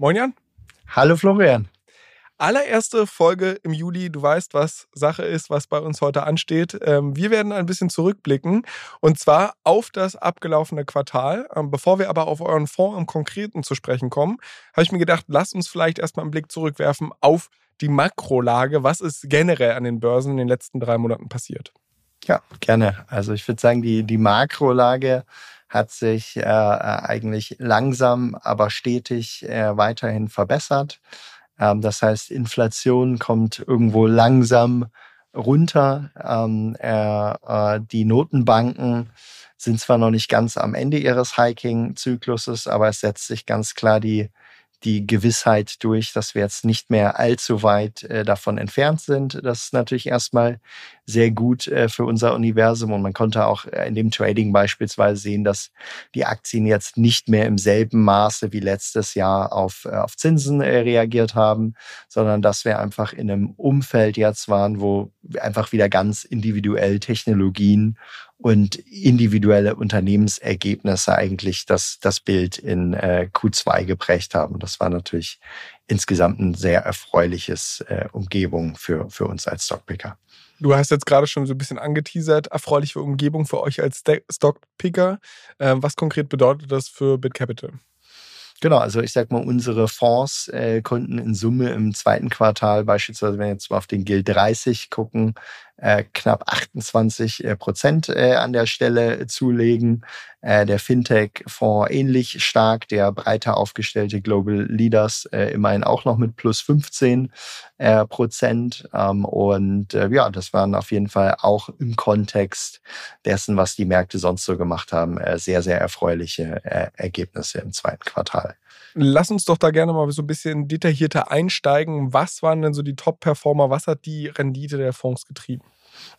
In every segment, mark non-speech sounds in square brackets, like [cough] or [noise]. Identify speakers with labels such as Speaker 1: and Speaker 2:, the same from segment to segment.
Speaker 1: Moin Jan.
Speaker 2: Hallo Florian.
Speaker 1: Allererste Folge im Juli. Du weißt, was Sache ist, was bei uns heute ansteht. Ähm, wir werden ein bisschen zurückblicken und zwar auf das abgelaufene Quartal. Ähm, bevor wir aber auf euren Fonds im Konkreten zu sprechen kommen, habe ich mir gedacht, lasst uns vielleicht erstmal einen Blick zurückwerfen auf die Makrolage. Was ist generell an den Börsen in den letzten drei Monaten passiert?
Speaker 2: Ja, gerne. Also ich würde sagen, die, die Makrolage hat sich äh, eigentlich langsam, aber stetig äh, weiterhin verbessert. Ähm, das heißt, Inflation kommt irgendwo langsam runter. Ähm, äh, äh, die Notenbanken sind zwar noch nicht ganz am Ende ihres Hiking-Zykluses, aber es setzt sich ganz klar die die Gewissheit durch, dass wir jetzt nicht mehr allzu weit äh, davon entfernt sind. Das ist natürlich erstmal sehr gut äh, für unser Universum und man konnte auch äh, in dem Trading beispielsweise sehen, dass die Aktien jetzt nicht mehr im selben Maße wie letztes Jahr auf, auf Zinsen reagiert haben, sondern dass wir einfach in einem Umfeld jetzt waren, wo einfach wieder ganz individuell Technologien und individuelle Unternehmensergebnisse eigentlich das, das Bild in äh, Q2 geprägt haben. Das war natürlich insgesamt ein sehr erfreuliches äh, Umgebung für, für uns als Stockpicker.
Speaker 1: Du hast jetzt gerade schon so ein bisschen angeteasert, erfreuliche Umgebung für euch als Stockpicker. Ähm, was konkret bedeutet das für BitCapital?
Speaker 2: Genau, also ich sag mal, unsere Fonds äh, konnten in Summe im zweiten Quartal beispielsweise, wenn wir jetzt mal auf den Guild 30 gucken, äh, knapp 28 äh, Prozent äh, an der Stelle zulegen. Der Fintech-Fonds ähnlich stark, der breiter aufgestellte Global Leaders immerhin auch noch mit plus 15 äh, Prozent. Ähm, und ja, das waren auf jeden Fall auch im Kontext dessen, was die Märkte sonst so gemacht haben, sehr, sehr erfreuliche Ergebnisse im zweiten Quartal.
Speaker 1: Lass uns doch da gerne mal so ein bisschen detaillierter einsteigen. Was waren denn so die Top-Performer? Was hat die Rendite der Fonds getrieben?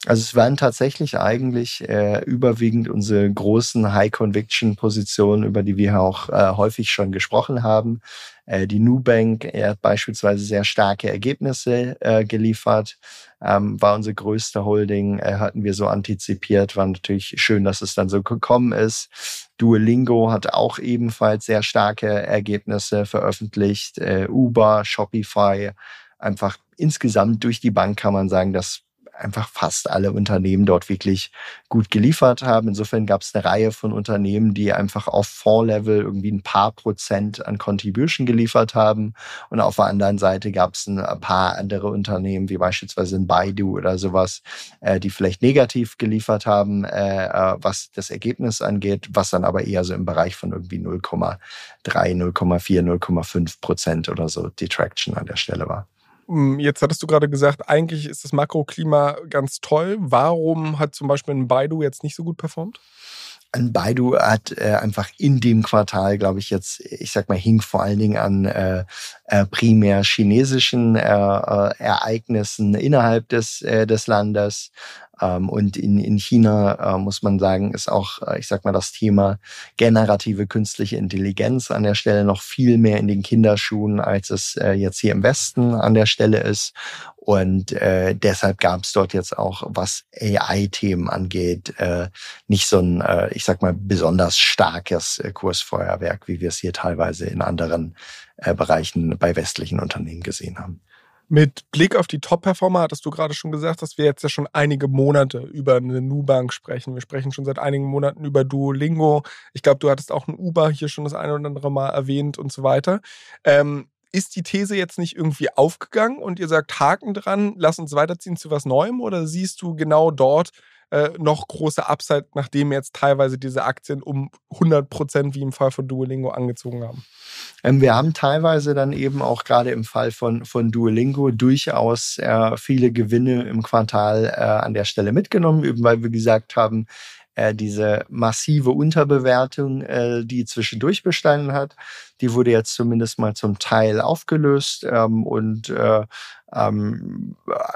Speaker 2: Also es waren tatsächlich eigentlich äh, überwiegend unsere großen High-Conviction-Positionen, über die wir auch äh, häufig schon gesprochen haben. Äh, die Nubank hat beispielsweise sehr starke Ergebnisse äh, geliefert, ähm, war unsere größte Holding, äh, hatten wir so antizipiert, war natürlich schön, dass es dann so gekommen ist. Duolingo hat auch ebenfalls sehr starke Ergebnisse veröffentlicht. Äh, Uber, Shopify, einfach insgesamt durch die Bank kann man sagen, dass einfach fast alle Unternehmen dort wirklich gut geliefert haben. Insofern gab es eine Reihe von Unternehmen, die einfach auf Fondslevel irgendwie ein paar Prozent an Contribution geliefert haben. Und auf der anderen Seite gab es ein paar andere Unternehmen, wie beispielsweise ein Baidu oder sowas, äh, die vielleicht negativ geliefert haben, äh, äh was das Ergebnis angeht, was dann aber eher so im Bereich von irgendwie 0,3, 0,4, 0,5 Prozent oder so Detraction an der Stelle war.
Speaker 1: Hm, jetzt hattest du gerade gesagt, eigentlich ist das Makroklima ganz toll. Warum hat zum Beispiel ein Baidu jetzt nicht so gut performt?
Speaker 2: An Baidu hat äh, einfach in dem Quartal, glaube ich, jetzt, ich sag mal, hing vor allen Dingen an äh, äh, primär chinesischen äh, äh, Ereignissen innerhalb des, äh, des Landes. Ähm, und in, in China äh, muss man sagen, ist auch, äh, ich sag mal, das Thema generative künstliche Intelligenz an der Stelle noch viel mehr in den Kinderschuhen, als es äh, jetzt hier im Westen an der Stelle ist. Und äh, deshalb gab es dort jetzt auch, was AI-Themen angeht, äh, nicht so ein, äh, ich sag mal, besonders starkes äh, Kursfeuerwerk, wie wir es hier teilweise in anderen äh, Bereichen bei westlichen Unternehmen gesehen haben.
Speaker 1: Mit Blick auf die Top-Performer hattest du gerade schon gesagt, dass wir jetzt ja schon einige Monate über eine Nubank sprechen. Wir sprechen schon seit einigen Monaten über Duolingo. Ich glaube, du hattest auch ein Uber hier schon das eine oder andere Mal erwähnt und so weiter. Ähm, ist die These jetzt nicht irgendwie aufgegangen und ihr sagt Haken dran, lass uns weiterziehen zu was Neuem oder siehst du genau dort äh, noch große Upside, nachdem jetzt teilweise diese Aktien um 100 Prozent wie im Fall von Duolingo angezogen haben?
Speaker 2: Ähm, wir haben teilweise dann eben auch gerade im Fall von, von Duolingo durchaus äh, viele Gewinne im Quartal äh, an der Stelle mitgenommen, eben weil wir gesagt haben, äh, diese massive Unterbewertung, äh, die zwischendurch bestanden hat, die wurde jetzt zumindest mal zum Teil aufgelöst ähm, und äh, ähm,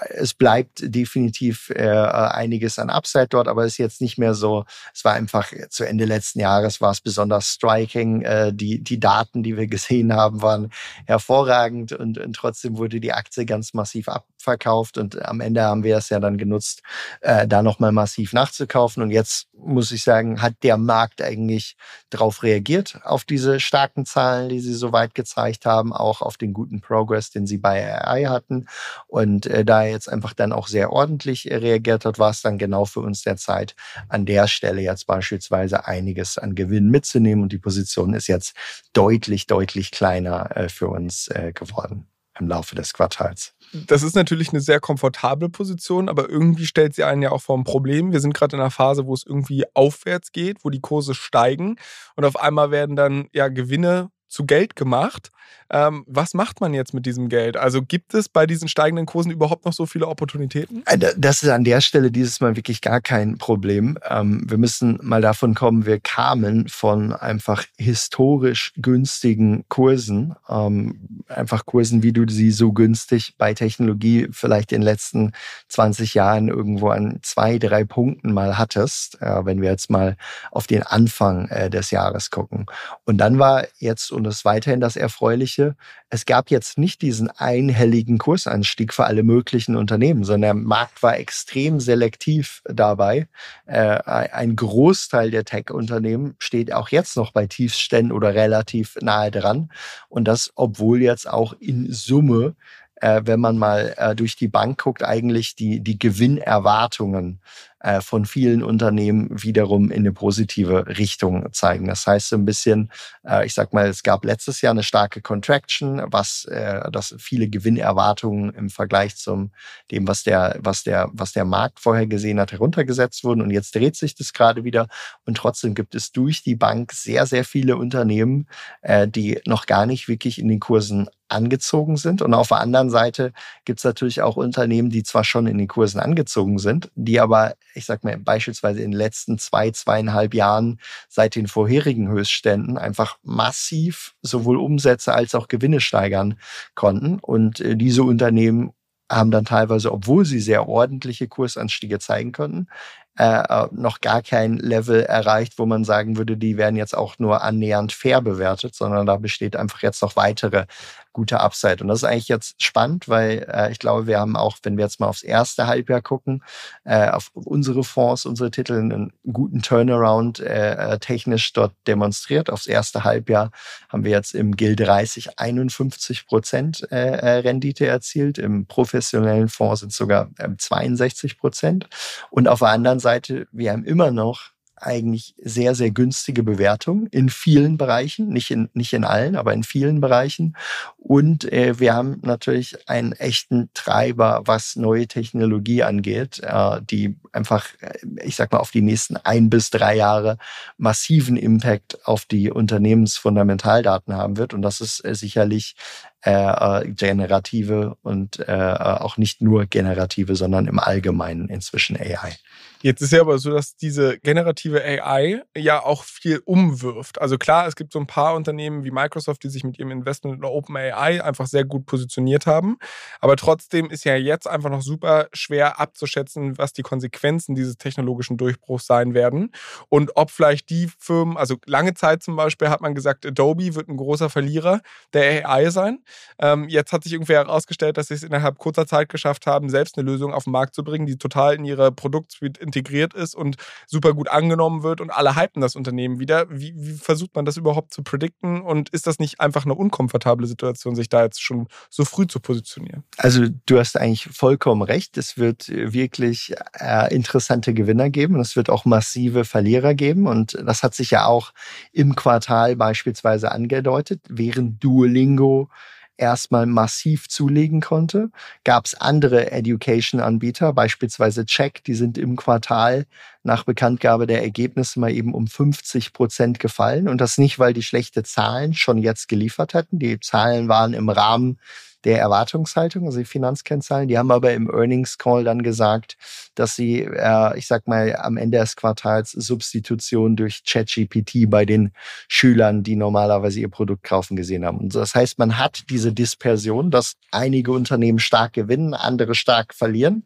Speaker 2: es bleibt definitiv äh, einiges an Upside dort, aber es ist jetzt nicht mehr so, es war einfach zu Ende letzten Jahres war es besonders striking. Äh, die, die Daten, die wir [laughs] gesehen haben, waren hervorragend und, und trotzdem wurde die Aktie ganz massiv abverkauft und am Ende haben wir es ja dann genutzt, äh, da nochmal massiv nachzukaufen und jetzt muss ich sagen, hat der Markt eigentlich darauf reagiert, auf diese starken Zahlen, die sie so weit gezeigt haben, auch auf den guten Progress, den sie bei AI hatten. Und äh, da er jetzt einfach dann auch sehr ordentlich äh, reagiert hat, war es dann genau für uns der Zeit, an der Stelle jetzt beispielsweise einiges an Gewinn mitzunehmen. Und die Position ist jetzt deutlich, deutlich kleiner äh, für uns äh, geworden im Laufe des Quartals.
Speaker 1: Das ist natürlich eine sehr komfortable Position, aber irgendwie stellt sie einen ja auch vor ein Problem. Wir sind gerade in einer Phase, wo es irgendwie aufwärts geht, wo die Kurse steigen und auf einmal werden dann ja Gewinne zu Geld gemacht. Ähm, was macht man jetzt mit diesem Geld? Also gibt es bei diesen steigenden Kursen überhaupt noch so viele Opportunitäten?
Speaker 2: Äh, das ist an der Stelle dieses Mal wirklich gar kein Problem. Ähm, wir müssen mal davon kommen, wir kamen von einfach historisch günstigen Kursen, ähm, einfach Kursen, wie du sie so günstig bei Technologie vielleicht in den letzten 20 Jahren irgendwo an zwei, drei Punkten mal hattest, äh, wenn wir jetzt mal auf den Anfang äh, des Jahres gucken. Und dann war jetzt und das weiterhin das Erfreuliche. Es gab jetzt nicht diesen einhelligen Kursanstieg für alle möglichen Unternehmen, sondern der Markt war extrem selektiv dabei. Äh, ein Großteil der Tech-Unternehmen steht auch jetzt noch bei Tiefständen oder relativ nahe dran. Und das, obwohl jetzt auch in Summe äh, wenn man mal äh, durch die Bank guckt, eigentlich die, die Gewinnerwartungen äh, von vielen Unternehmen wiederum in eine positive Richtung zeigen. Das heißt so ein bisschen, äh, ich sag mal, es gab letztes Jahr eine starke Contraction, was äh, das viele Gewinnerwartungen im Vergleich zum dem, was der, was der, was der Markt vorher gesehen hat, heruntergesetzt wurden. Und jetzt dreht sich das gerade wieder. Und trotzdem gibt es durch die Bank sehr, sehr viele Unternehmen, äh, die noch gar nicht wirklich in den Kursen angezogen sind. Und auf der anderen Seite gibt es natürlich auch Unternehmen, die zwar schon in den Kursen angezogen sind, die aber ich sag mal, beispielsweise in den letzten zwei, zweieinhalb Jahren seit den vorherigen Höchstständen einfach massiv sowohl Umsätze als auch Gewinne steigern konnten. Und äh, diese Unternehmen haben dann teilweise, obwohl sie sehr ordentliche Kursanstiege zeigen konnten, äh, äh, noch gar kein Level erreicht, wo man sagen würde, die werden jetzt auch nur annähernd fair bewertet, sondern da besteht einfach jetzt noch weitere gute Upside. Und das ist eigentlich jetzt spannend, weil äh, ich glaube, wir haben auch, wenn wir jetzt mal aufs erste Halbjahr gucken, äh, auf unsere Fonds, unsere Titel einen guten Turnaround äh, äh technisch dort demonstriert. Aufs erste Halbjahr haben wir jetzt im GIL 30 51 Prozent äh, Rendite erzielt. Im professionellen Fonds sind sogar äh, 62 Prozent. Und auf der anderen Seite, wir haben immer noch eigentlich sehr, sehr günstige Bewertung in vielen Bereichen, nicht in, nicht in allen, aber in vielen Bereichen. Und äh, wir haben natürlich einen echten Treiber, was neue Technologie angeht, äh, die einfach, äh, ich sag mal, auf die nächsten ein bis drei Jahre massiven Impact auf die Unternehmensfundamentaldaten haben wird. Und das ist äh, sicherlich äh, äh generative und äh, auch nicht nur generative, sondern im Allgemeinen inzwischen AI.
Speaker 1: Jetzt ist ja aber so, dass diese generative AI ja auch viel umwirft. Also klar, es gibt so ein paar Unternehmen wie Microsoft, die sich mit ihrem Investment in OpenAI einfach sehr gut positioniert haben. Aber trotzdem ist ja jetzt einfach noch super schwer abzuschätzen, was die Konsequenzen dieses technologischen Durchbruchs sein werden. Und ob vielleicht die Firmen, also lange Zeit zum Beispiel hat man gesagt, Adobe wird ein großer Verlierer der AI sein. Ähm, jetzt hat sich irgendwie herausgestellt, dass sie es innerhalb kurzer Zeit geschafft haben, selbst eine Lösung auf den Markt zu bringen, die total in ihre Produktsuite integriert ist und super gut angenommen wird und alle hypen das Unternehmen wieder. Wie, wie versucht man das überhaupt zu predikten und ist das nicht einfach eine unkomfortable Situation, sich da jetzt schon so früh zu positionieren?
Speaker 2: Also du hast eigentlich vollkommen recht. Es wird wirklich äh, interessante Gewinner geben und es wird auch massive Verlierer geben und das hat sich ja auch im Quartal beispielsweise angedeutet, während Duolingo erstmal massiv zulegen konnte. Gab es andere Education-Anbieter, beispielsweise Check, die sind im Quartal nach Bekanntgabe der Ergebnisse mal eben um 50 Prozent gefallen. Und das nicht, weil die schlechte Zahlen schon jetzt geliefert hatten. Die Zahlen waren im Rahmen der Erwartungshaltung, also die Finanzkennzahlen. Die haben aber im Earnings Call dann gesagt, dass sie, äh, ich sag mal, am Ende des Quartals Substitution durch ChatGPT bei den Schülern, die normalerweise ihr Produkt kaufen, gesehen haben. Und das heißt, man hat diese Dispersion, dass einige Unternehmen stark gewinnen, andere stark verlieren.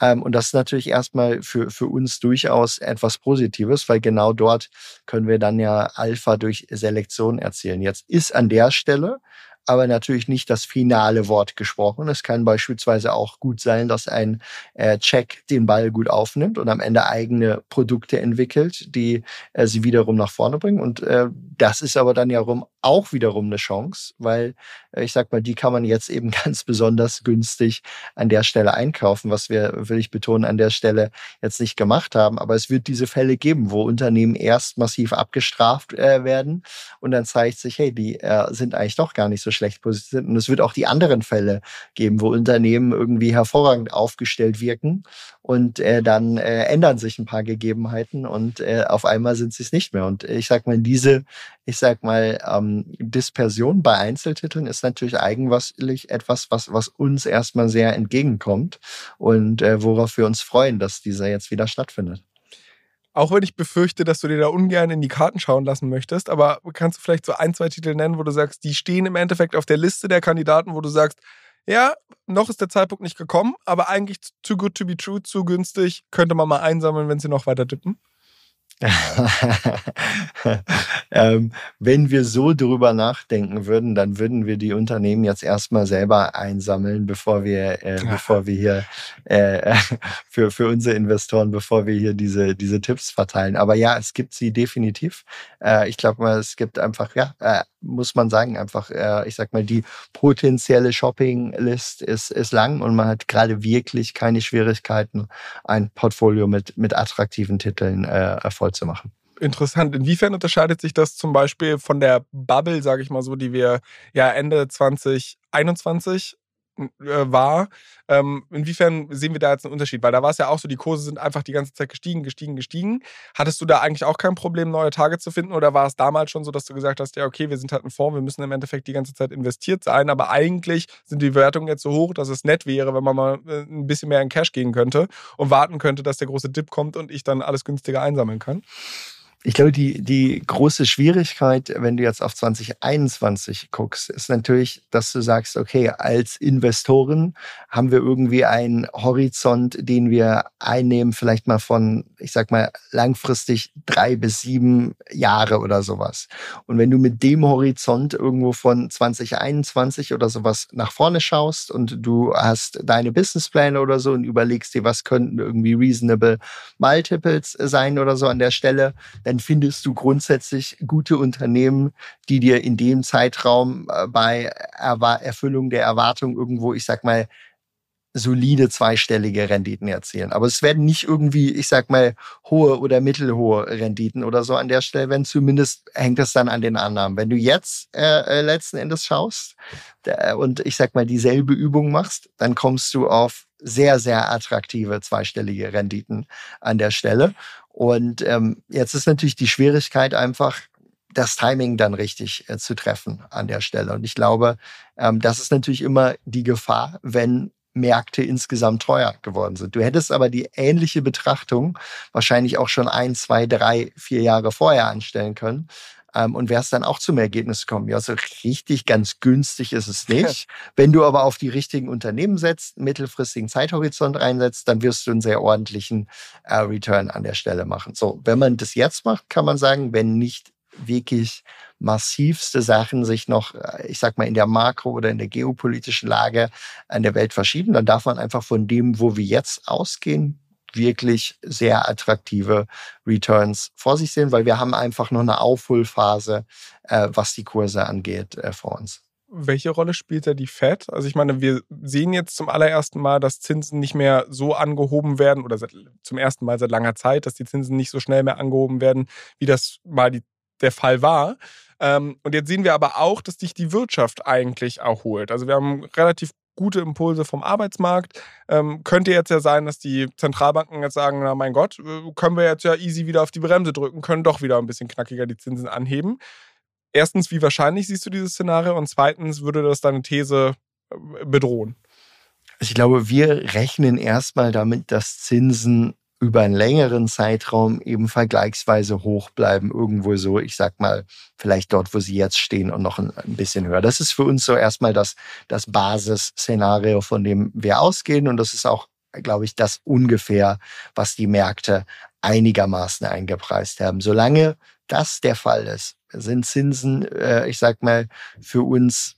Speaker 2: Ähm, und das ist natürlich erstmal für, für uns durchaus etwas Positives, weil genau dort können wir dann ja Alpha durch Selektion erzielen. Jetzt ist an der Stelle aber natürlich nicht das finale Wort gesprochen. Es kann beispielsweise auch gut sein, dass ein äh, Check den Ball gut aufnimmt und am Ende eigene Produkte entwickelt, die äh, sie wiederum nach vorne bringen. Und äh, das ist aber dann ja auch wiederum eine Chance, weil äh, ich sag mal, die kann man jetzt eben [laughs] ganz besonders günstig an der Stelle einkaufen, was wir, will ich betonen, an der Stelle jetzt nicht gemacht haben. Aber es wird diese Fälle geben, wo Unternehmen erst massiv abgestraft äh, werden und dann zeigt sich, hey, die äh, sind eigentlich doch gar nicht so schlecht positioniert. Und es wird auch die anderen Fälle geben, wo Unternehmen irgendwie hervorragend aufgestellt wirken und äh, dann äh, ändern sich ein paar Gegebenheiten und äh, auf einmal sind sie es nicht mehr. Und ich sag mal, diese, ich sag mal, ähm, Dispersion bei Einzeltiteln ist natürlich eigenwaslich etwas, was, was uns erstmal sehr entgegenkommt und äh, worauf wir uns freuen, dass dieser jetzt wieder stattfindet.
Speaker 1: Auch wenn ich befürchte, dass du dir da ungern in die Karten schauen lassen möchtest, aber kannst du vielleicht so ein, zwei Titel nennen, wo du sagst, die stehen im Endeffekt auf der Liste der Kandidaten, wo du sagst, ja, noch ist der Zeitpunkt nicht gekommen, aber eigentlich too good to be true, zu günstig, könnte man mal einsammeln, wenn sie noch weiter tippen? [laughs]
Speaker 2: ähm, wenn wir so drüber nachdenken würden, dann würden wir die Unternehmen jetzt erstmal selber einsammeln, bevor wir, äh, bevor wir hier äh, [laughs] für, für unsere Investoren, bevor wir hier diese, diese Tipps verteilen. Aber ja, es gibt sie definitiv. Äh, ich glaube mal, es gibt einfach, ja, äh, muss man sagen, einfach, äh, ich sag mal, die potenzielle Shopping-List ist, ist lang und man hat gerade wirklich keine Schwierigkeiten, ein Portfolio mit, mit attraktiven Titeln äh, voll zu machen.
Speaker 1: Interessant. Inwiefern unterscheidet sich das zum Beispiel von der Bubble, sage ich mal so, die wir ja Ende 2021 äh, war. Ähm, inwiefern sehen wir da jetzt einen Unterschied? Weil da war es ja auch so, die Kurse sind einfach die ganze Zeit gestiegen, gestiegen, gestiegen. Hattest du da eigentlich auch kein Problem, neue Tage zu finden? Oder war es damals schon so, dass du gesagt hast, ja, okay, wir sind halt ein Fonds, wir müssen im Endeffekt die ganze Zeit investiert sein, aber eigentlich sind die Bewertungen jetzt so hoch, dass es nett wäre, wenn man mal äh, ein bisschen mehr in Cash gehen könnte und warten könnte, dass der große Dip kommt und ich dann alles günstiger einsammeln kann?
Speaker 2: Ich glaube, die, die große Schwierigkeit, wenn du jetzt auf 2021 guckst, ist natürlich, dass du sagst, okay, als Investoren haben wir irgendwie einen Horizont, den wir einnehmen, vielleicht mal von, ich sag mal, langfristig drei bis sieben Jahre oder sowas. Und wenn du mit dem Horizont irgendwo von 2021 oder sowas nach vorne schaust und du hast deine Businesspläne oder so und überlegst dir, was könnten irgendwie reasonable Multiples sein oder so an der Stelle, dann dann findest du grundsätzlich gute Unternehmen, die dir in dem Zeitraum äh, bei Erfüllung der Erwartung irgendwo, ich sag mal, solide zweistellige Renditen erzielen. Aber es werden nicht irgendwie, ich sag mal, hohe oder mittelhohe Renditen oder so an der Stelle, wenn zumindest hängt es dann an den Annahmen. Wenn du jetzt äh, äh letzten Endes schaust der, und ich sag mal dieselbe Übung machst, dann kommst du auf sehr, sehr attraktive zweistellige Renditen an der Stelle. Und ähm, jetzt ist natürlich die Schwierigkeit einfach, das Timing dann richtig äh, zu treffen an der Stelle. Und ich glaube, ähm, das ist natürlich immer die Gefahr, wenn Märkte insgesamt teuer geworden sind. Du hättest aber die ähnliche Betrachtung wahrscheinlich auch schon ein, zwei, drei, vier Jahre vorher anstellen können ähm, und wärst dann auch zum Ergebnis gekommen. Ja, so richtig ganz günstig ist es nicht. Wenn du aber auf die richtigen Unternehmen setzt, mittelfristigen Zeithorizont reinsetzt, dann wirst du einen sehr ordentlichen äh, Return an der Stelle machen. So, wenn man das jetzt macht, kann man sagen, wenn nicht wirklich massivste Sachen sich noch, äh, ich sag mal, in der Makro- oder in der geopolitischen Lage an der Welt verschieben, dann darf man einfach von dem, wo wir jetzt ausgehen, wirklich sehr attraktive Returns vor sich sehen, weil wir haben einfach noch eine Aufholphase, äh, was die Kurse angeht, äh, vor uns.
Speaker 1: Welche Rolle spielt da die Fed? Also ich meine, wir sehen jetzt zum allerersten Mal, dass Zinsen nicht mehr so angehoben werden oder seit, zum ersten Mal seit langer Zeit, dass die Zinsen nicht so schnell mehr angehoben werden, wie das mal die, der Fall war. Ähm, und jetzt sehen wir aber auch, dass sich die Wirtschaft eigentlich erholt. Also wir haben relativ gute Impulse vom Arbeitsmarkt. Ähm, könnte jetzt ja sein, dass die Zentralbanken jetzt sagen, na mein Gott, äh, können wir jetzt ja easy wieder auf die Bremse drücken, können doch wieder ein bisschen knackiger die Zinsen anheben. Erstens, wie wahrscheinlich siehst du dieses Szenario? Und zweitens, würde das deine These bedrohen?
Speaker 2: Also ich glaube, wir rechnen erstmal damit, dass Zinsen über einen längeren Zeitraum eben vergleichsweise hoch bleiben, irgendwo so, ich sag mal, vielleicht dort, wo sie jetzt stehen und noch ein, ein bisschen höher. Das ist für uns so erstmal das, das Basisszenario, von dem wir ausgehen. Und das ist auch, glaube ich, das ungefähr, was die Märkte einigermaßen eingepreist haben. Solange das der Fall ist, sind Zinsen, äh, ich sag mal, für uns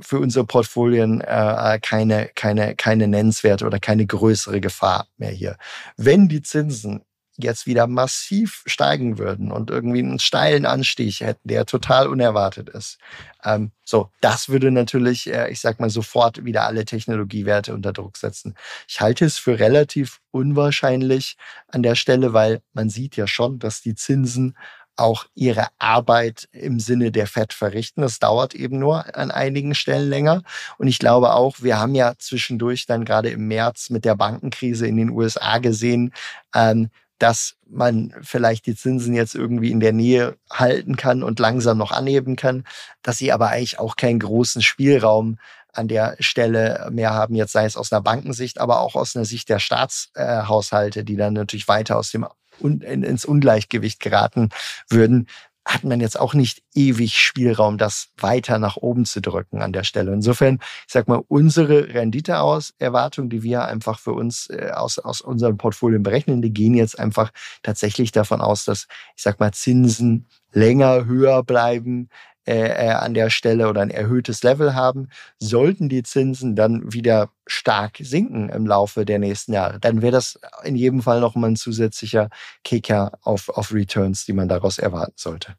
Speaker 2: für unsere Portfolien äh, keine, keine, keine nennenswerte oder keine größere Gefahr mehr hier. Wenn die Zinsen jetzt wieder massiv steigen würden und irgendwie einen steilen Anstieg hätten, der total unerwartet ist. Ähm, so, das würde natürlich, äh, ich sag mal, sofort wieder alle Technologiewerte unter Druck setzen. Ich halte es für relativ unwahrscheinlich an der Stelle, weil man sieht ja schon, dass die Zinsen auch ihre Arbeit im Sinne der FED verrichten. Das dauert eben nur an einigen Stellen länger. Und ich glaube auch, wir haben ja zwischendurch dann gerade im März mit der Bankenkrise in den USA gesehen, ähm, dass man vielleicht die Zinsen jetzt irgendwie in der Nähe halten kann und langsam noch anheben kann, dass sie aber eigentlich auch keinen großen Spielraum an der Stelle mehr haben, jetzt sei es aus einer Bankensicht, aber auch aus einer Sicht der Staatshaushalte, die dann natürlich weiter aus dem ins Ungleichgewicht geraten würden, hat man jetzt auch nicht ewig Spielraum, das weiter nach oben zu drücken an der Stelle. Insofern, ich sag mal, unsere Renditeerwartung, die wir einfach für uns äh, aus, aus unseren Portfolien berechnen, die gehen jetzt einfach tatsächlich davon aus, dass, ich sag mal, Zinsen länger höher bleiben, äh, äh, an der Stelle oder ein erhöhtes Level haben. Sollten die Zinsen dann wieder stark sinken im Laufe der nächsten Jahre, dann wäre das in jedem Fall nochmal ein zusätzlicher Kicker auf, auf Returns, die man daraus erwarten sollte.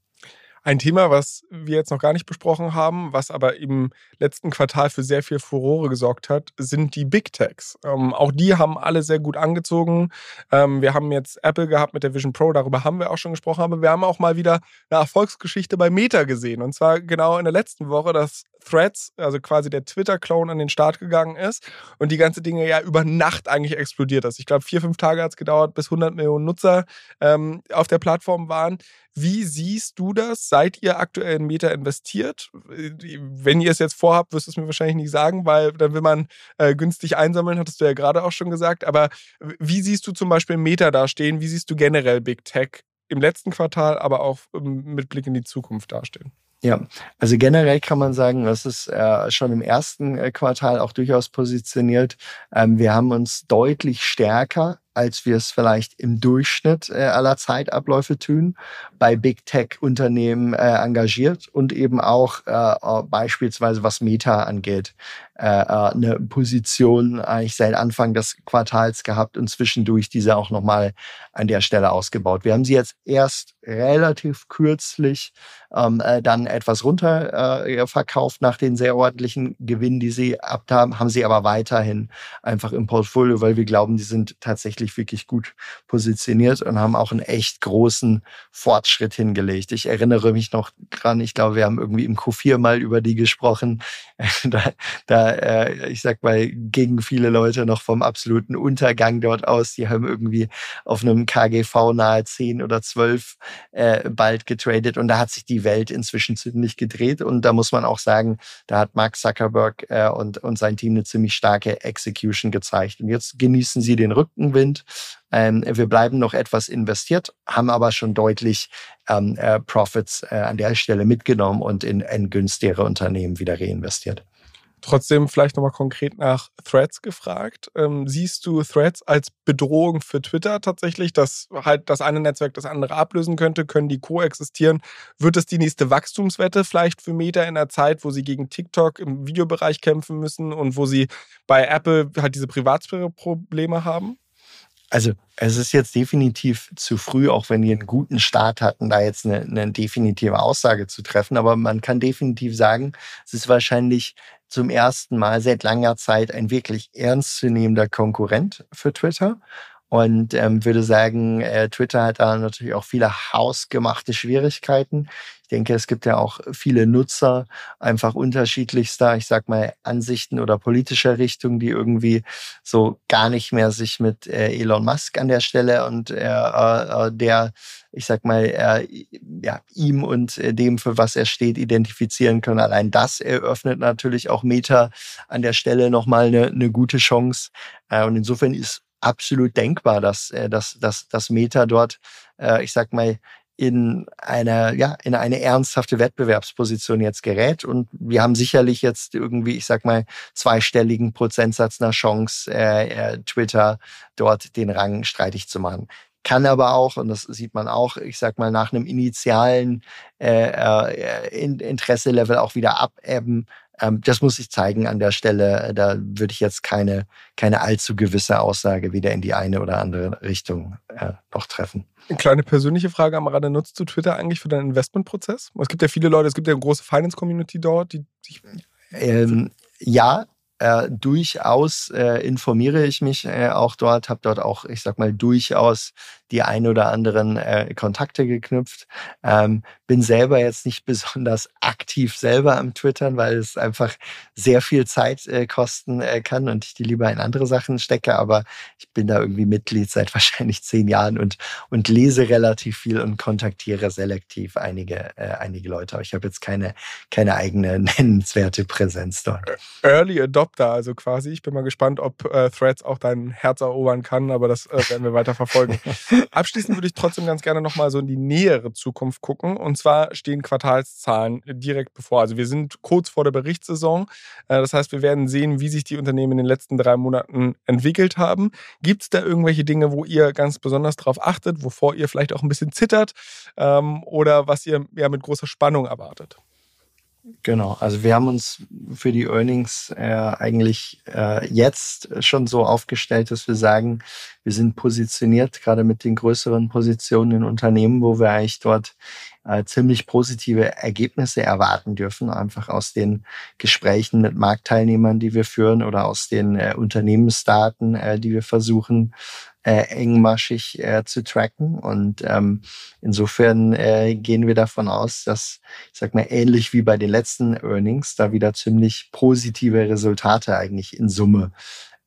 Speaker 1: Ein Thema, was wir jetzt noch gar nicht besprochen haben, was aber im letzten Quartal für sehr viel Furore gesorgt hat, sind die Big Techs. Ähm, auch die haben alle sehr gut angezogen. Ähm, wir haben jetzt Apple gehabt mit der Vision Pro, darüber haben wir auch schon gesprochen, aber wir haben auch mal wieder eine Erfolgsgeschichte bei Meta gesehen. Und zwar genau in der letzten Woche, dass Threads, also quasi der Twitter-Clone, an den Start gegangen ist und die ganze Dinge ja über Nacht eigentlich explodiert ist. Ich glaube, vier, fünf Tage hat es gedauert, bis 100 Millionen Nutzer ähm, auf der Plattform waren. Wie siehst du das? Seid ihr aktuell in Meta investiert? Wenn ihr es jetzt vorhabt, wirst du es mir wahrscheinlich nicht sagen, weil dann will man äh, günstig einsammeln, hattest du ja gerade auch schon gesagt. Aber wie siehst du zum Beispiel Meta dastehen? Wie siehst du generell Big Tech im letzten Quartal, aber auch ähm, mit Blick in die Zukunft dastehen?
Speaker 2: Ja, also generell kann man sagen, das ist äh, schon im ersten äh, Quartal auch durchaus positioniert. Ähm, wir haben uns deutlich stärker als wir es vielleicht im Durchschnitt äh, aller Zeitabläufe tun, bei Big Tech-Unternehmen äh, engagiert und eben auch äh, beispielsweise was Meta angeht, eine Position eigentlich seit Anfang des Quartals gehabt und zwischendurch diese auch nochmal an der Stelle ausgebaut. Wir haben sie jetzt erst relativ kürzlich ähm, äh, dann etwas runter äh, verkauft nach den sehr ordentlichen Gewinnen, die sie ab haben, haben sie aber weiterhin einfach im Portfolio, weil wir glauben, die sind tatsächlich wirklich, wirklich gut positioniert und haben auch einen echt großen Fortschritt hingelegt. Ich erinnere mich noch dran, ich glaube, wir haben irgendwie im Q4 mal über die gesprochen. [laughs] da, da äh, ich sag mal, gegen viele Leute noch vom absoluten Untergang dort aus. Die haben irgendwie auf einem KGV nahe 10 oder 12 äh, bald getradet und da hat sich die Welt inzwischen ziemlich gedreht und da muss man auch sagen, da hat Mark Zuckerberg äh, und, und sein Team eine ziemlich starke Execution gezeigt. Und jetzt genießen sie den Rückenwind sind. Ähm, wir bleiben noch etwas investiert, haben aber schon deutlich ähm, äh, Profits äh, an der Stelle mitgenommen und in, in günstigere Unternehmen wieder reinvestiert.
Speaker 1: Trotzdem vielleicht nochmal konkret nach Threads gefragt. Ähm, siehst du Threads als Bedrohung für Twitter tatsächlich, dass halt das eine Netzwerk das andere ablösen könnte? Können die koexistieren? Wird es die nächste Wachstumswette vielleicht für Meta in der Zeit, wo sie gegen TikTok im Videobereich kämpfen müssen und wo sie bei Apple halt diese Privatsphäre-Probleme haben?
Speaker 2: Also es ist jetzt definitiv zu früh, auch wenn die einen guten Start hatten, da jetzt eine, eine definitive Aussage zu treffen. Aber man kann definitiv sagen, es ist wahrscheinlich zum ersten Mal seit langer Zeit ein wirklich ernstzunehmender Konkurrent für Twitter. Und ähm, würde sagen, äh, Twitter hat da natürlich auch viele hausgemachte Schwierigkeiten. Ich denke, es gibt ja auch viele Nutzer einfach unterschiedlichster, ich sag mal, Ansichten oder politischer Richtung, die irgendwie so gar nicht mehr sich mit äh, Elon Musk an der Stelle und äh, äh, der, ich sag mal, äh, ja, ihm und äh, dem, für was er steht, identifizieren können. Allein das eröffnet natürlich auch Meta an der Stelle nochmal eine, eine gute Chance. Äh, und insofern ist absolut denkbar, dass, äh, dass, dass, dass Meta dort, äh, ich sag mal, in eine, ja, in eine ernsthafte Wettbewerbsposition jetzt gerät. Und wir haben sicherlich jetzt irgendwie, ich sag mal, zweistelligen Prozentsatz nach Chance, äh, äh, Twitter dort den Rang streitig zu machen. Kann aber auch, und das sieht man auch, ich sag mal, nach einem initialen äh, äh, Interesse-Level auch wieder abebben. Ähm, das muss sich zeigen an der Stelle. Da würde ich jetzt keine, keine allzu gewisse Aussage wieder in die eine oder andere Richtung äh, noch treffen.
Speaker 1: Eine kleine persönliche Frage am Rande. Nutzt du Twitter eigentlich für deinen Investmentprozess? Es gibt ja viele Leute, es gibt ja eine große Finance-Community dort, die sich.
Speaker 2: Ähm, ja, äh, durchaus äh, informiere ich mich äh, auch dort, habe dort auch, ich sag mal, durchaus die ein oder anderen äh, Kontakte geknüpft. Ähm, bin selber jetzt nicht [laughs] besonders aktiv selber am Twittern, weil es einfach sehr viel Zeit äh, kosten äh, kann und ich die lieber in andere Sachen stecke. Aber ich bin da irgendwie Mitglied seit [laughs] wahrscheinlich zehn Jahren und, und lese relativ viel und kontaktiere selektiv einige, äh, einige Leute. Aber ich habe jetzt keine, keine eigene [laughs] nennenswerte Präsenz dort.
Speaker 1: Early Adopter, also quasi. Ich bin mal gespannt, ob äh, Threads auch dein Herz erobern kann, aber das äh, werden wir weiter verfolgen. [laughs] Abschließend würde ich trotzdem ganz gerne nochmal so in die nähere Zukunft gucken. Und zwar stehen Quartalszahlen direkt bevor. Also wir sind kurz vor der Berichtssaison. Äh, das heißt, wir werden sehen, wie sich die Unternehmen in den letzten drei Monaten entwickelt haben. Gibt es da irgendwelche Dinge, wo ihr ganz besonders drauf achtet, wovor ihr vielleicht auch ein bisschen zittert ähm, oder was ihr ja mit großer Spannung erwartet?
Speaker 2: Genau, also wir haben uns für die Earnings äh, eigentlich äh, jetzt schon so aufgestellt, dass wir sagen, wir sind positioniert, gerade mit den größeren Positionen in Unternehmen, wo wir eigentlich dort äh, ziemlich positive Ergebnisse erwarten dürfen, einfach aus den Gesprächen mit Marktteilnehmern, die wir führen oder aus den äh, Unternehmensdaten, äh, die wir versuchen äh, engmaschig äh, zu tracken. Und ähm, insofern äh, gehen wir davon aus, dass, ich sag mal, ähnlich wie bei den letzten Earnings, da wieder ziemlich positive Resultate eigentlich in Summe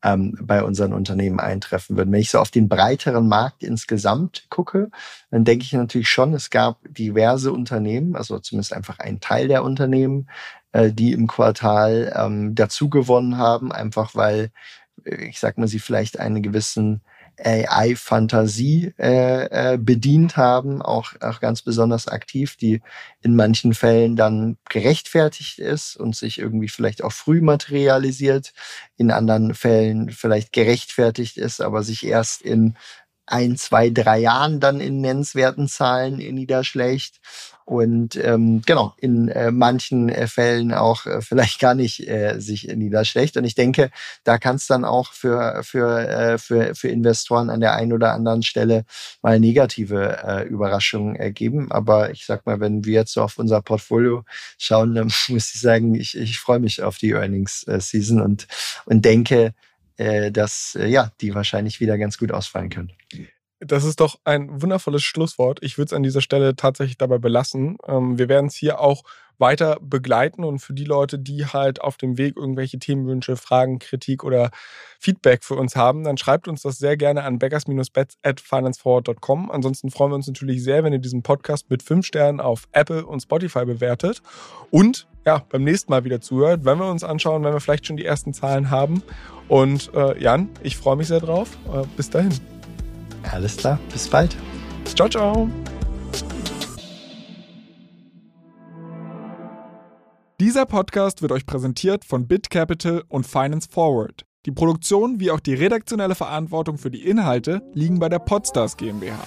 Speaker 2: ähm, bei unseren Unternehmen eintreffen würden. Wenn ich so auf den breiteren Markt insgesamt gucke, dann denke ich natürlich schon, es gab diverse Unternehmen, also zumindest einfach ein Teil der Unternehmen, äh, die im Quartal ähm, dazu gewonnen haben, einfach weil, äh, ich sag mal, sie vielleicht einen gewissen AI-Fantasie äh, äh, bedient haben, auch, auch ganz besonders aktiv, die in manchen Fällen dann gerechtfertigt ist und sich irgendwie vielleicht auch früh materialisiert, in anderen Fällen vielleicht gerechtfertigt ist, aber sich erst in ein, zwei, drei Jahren dann in nennenswerten Zahlen niederschlägt und ähm, genau in äh, manchen äh, Fällen auch äh, vielleicht gar nicht äh, sich niederschlägt. Und ich denke, da kann es dann auch für für äh, für für Investoren an der einen oder anderen Stelle mal negative äh, Überraschungen ergeben. Aber ich sag mal, wenn wir jetzt so auf unser Portfolio schauen, dann [laughs] muss ich sagen, ich, ich freue mich auf die Earnings äh, Season und und denke, äh, dass äh, ja die wahrscheinlich wieder ganz gut ausfallen können.
Speaker 1: Das ist doch ein wundervolles Schlusswort. Ich würde es an dieser Stelle tatsächlich dabei belassen. Ähm, wir werden es hier auch weiter begleiten und für die Leute, die halt auf dem Weg irgendwelche Themenwünsche, Fragen, Kritik oder Feedback für uns haben, dann schreibt uns das sehr gerne an beggars-bets at financeforward.com. Ansonsten freuen wir uns natürlich sehr, wenn ihr diesen Podcast mit fünf Sternen auf Apple und Spotify bewertet und ja, beim nächsten Mal wieder zuhört, wenn wir uns anschauen, wenn wir vielleicht schon die ersten Zahlen haben. Und äh, Jan, ich freue mich sehr drauf. Äh, bis dahin.
Speaker 2: Alles klar, bis bald.
Speaker 1: Ciao, ciao. Dieser Podcast wird euch präsentiert von BitCapital und Finance Forward. Die Produktion wie auch die redaktionelle Verantwortung für die Inhalte liegen bei der Podstars GmbH.